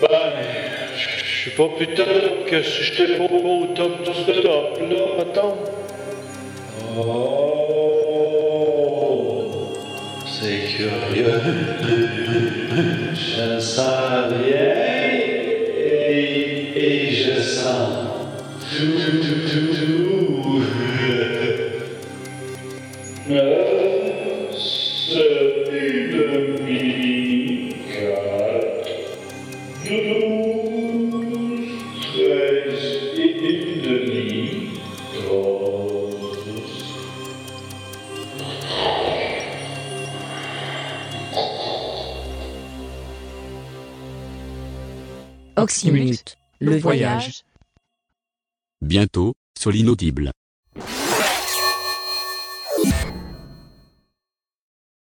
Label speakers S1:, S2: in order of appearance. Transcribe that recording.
S1: Ben, je sais pas, peut-être que si j'étais pas au top du top, là, attends. Oh, c'est curieux. Je sens rien et, et je sens tout, tout, tout, tout, tout.
S2: Oxymute, le voyage.
S3: Bientôt, sur l'inaudible.